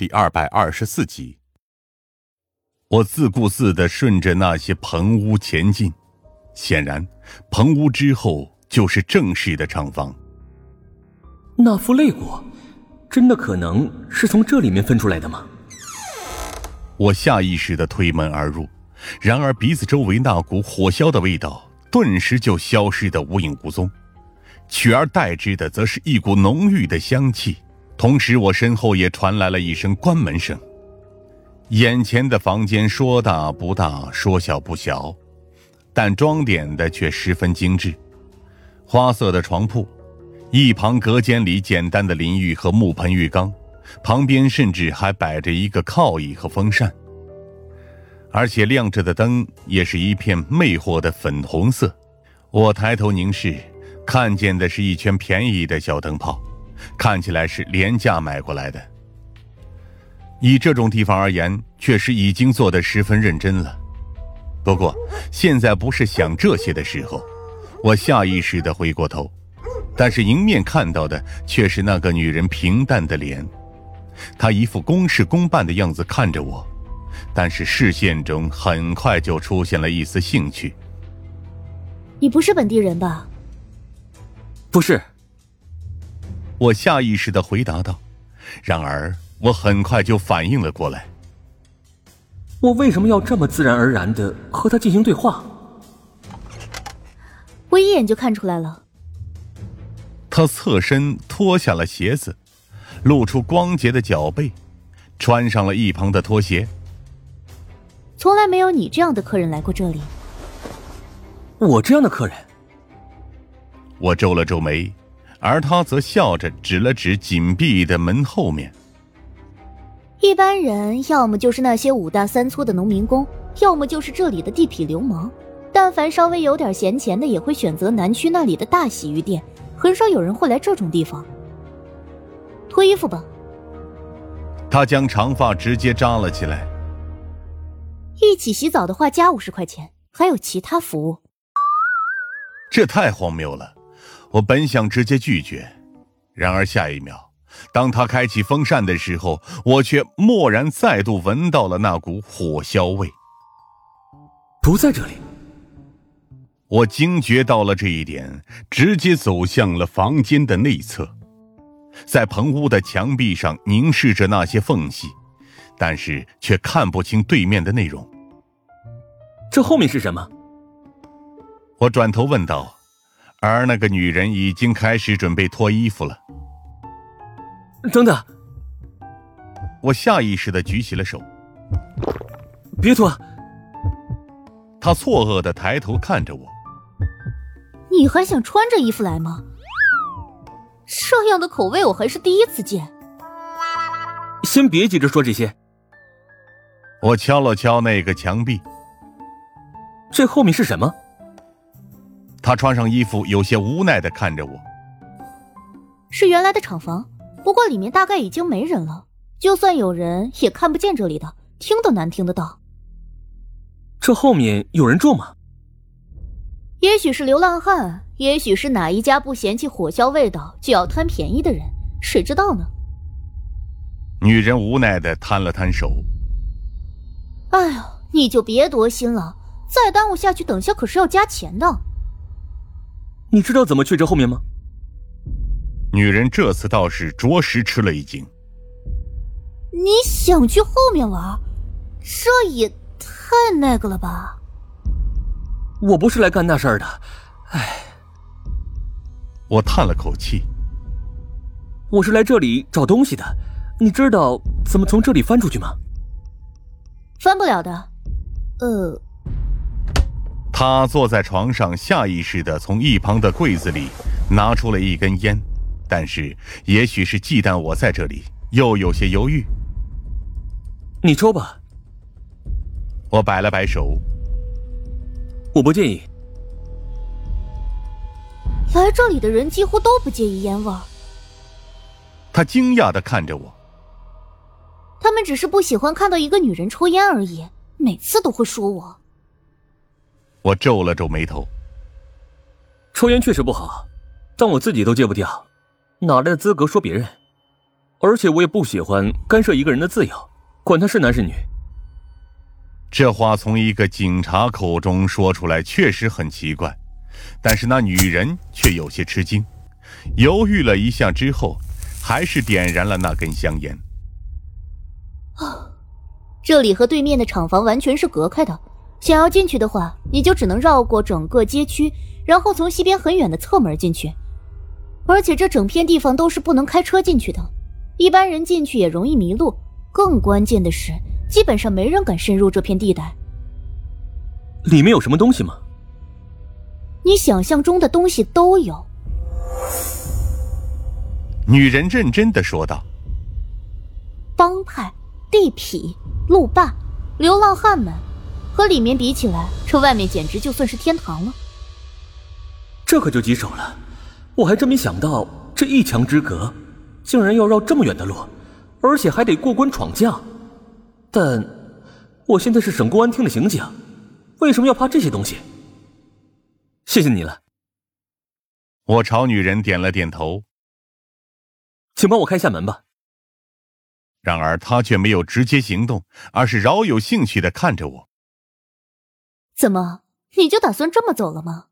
第二百二十四集。我自顾自的顺着那些棚屋前进，显然，棚屋之后就是正式的厂房。那副肋骨，真的可能是从这里面分出来的吗？我下意识的推门而入，然而鼻子周围那股火硝的味道顿时就消失的无影无踪，取而代之的则是一股浓郁的香气。同时，我身后也传来了一声关门声。眼前的房间说大不大，说小不小，但装点的却十分精致。花色的床铺，一旁隔间里简单的淋浴和木盆浴缸，旁边甚至还摆着一个靠椅和风扇。而且亮着的灯也是一片魅惑的粉红色。我抬头凝视，看见的是一圈便宜的小灯泡。看起来是廉价买过来的。以这种地方而言，确实已经做得十分认真了。不过，现在不是想这些的时候。我下意识的回过头，但是迎面看到的却是那个女人平淡的脸。她一副公事公办的样子看着我，但是视线中很快就出现了一丝兴趣。你不是本地人吧？不是。我下意识的回答道，然而我很快就反应了过来。我为什么要这么自然而然的和他进行对话？我一眼就看出来了。他侧身脱下了鞋子，露出光洁的脚背，穿上了一旁的拖鞋。从来没有你这样的客人来过这里。我这样的客人？我皱了皱眉。而他则笑着指了指紧闭的门后面。一般人要么就是那些五大三粗的农民工，要么就是这里的地痞流氓。但凡稍微有点闲钱的，也会选择南区那里的大洗浴店，很少有人会来这种地方。脱衣服吧。他将长发直接扎了起来。一起洗澡的话加五十块钱，还有其他服务。这太荒谬了。我本想直接拒绝，然而下一秒，当他开启风扇的时候，我却蓦然再度闻到了那股火硝味。不在这里，我惊觉到了这一点，直接走向了房间的内侧，在棚屋的墙壁上凝视着那些缝隙，但是却看不清对面的内容。这后面是什么？我转头问道。而那个女人已经开始准备脱衣服了。等等，我下意识的举起了手，别脱。他错愕的抬头看着我，你还想穿着衣服来吗？这样的口味我还是第一次见。先别急着说这些。我敲了敲那个墙壁，这后面是什么？他穿上衣服，有些无奈的看着我。是原来的厂房，不过里面大概已经没人了。就算有人，也看不见这里的，听都难听得到。这后面有人住吗？也许是流浪汉，也许是哪一家不嫌弃火硝味道就要贪便宜的人，谁知道呢？女人无奈的摊了摊手。哎呦，你就别多心了，再耽误下去，等下可是要加钱的。你知道怎么去这后面吗？女人这次倒是着实吃了一惊。你想去后面玩，这也太那个了吧！我不是来干那事儿的，唉。我叹了口气。我是来这里找东西的，你知道怎么从这里翻出去吗？翻不了的，呃。他坐在床上，下意识的从一旁的柜子里拿出了一根烟，但是也许是忌惮我在这里，又有些犹豫。你抽吧。我摆了摆手，我不介意。来这里的人几乎都不介意烟味。他惊讶的看着我。他们只是不喜欢看到一个女人抽烟而已，每次都会说我。我皱了皱眉头。抽烟确实不好，但我自己都戒不掉，哪来的资格说别人？而且我也不喜欢干涉一个人的自由，管他是男是女。这话从一个警察口中说出来，确实很奇怪。但是那女人却有些吃惊，犹豫了一下之后，还是点燃了那根香烟。啊，这里和对面的厂房完全是隔开的，想要进去的话，你就只能绕过整个街区，然后从西边很远的侧门进去。而且这整片地方都是不能开车进去的，一般人进去也容易迷路。更关键的是，基本上没人敢深入这片地带。里面有什么东西吗？你想象中的东西都有。女人认真的说道：“帮派、地痞、路霸、流浪汉们，和里面比起来，这外面简直就算是天堂了。这可就棘手了，我还真没想到，这一墙之隔，竟然要绕这么远的路，而且还得过关闯将。但，我现在是省公安厅的刑警，为什么要怕这些东西？”谢谢你了。我朝女人点了点头，请帮我开下门吧。然而她却没有直接行动，而是饶有兴趣的看着我。怎么，你就打算这么走了吗？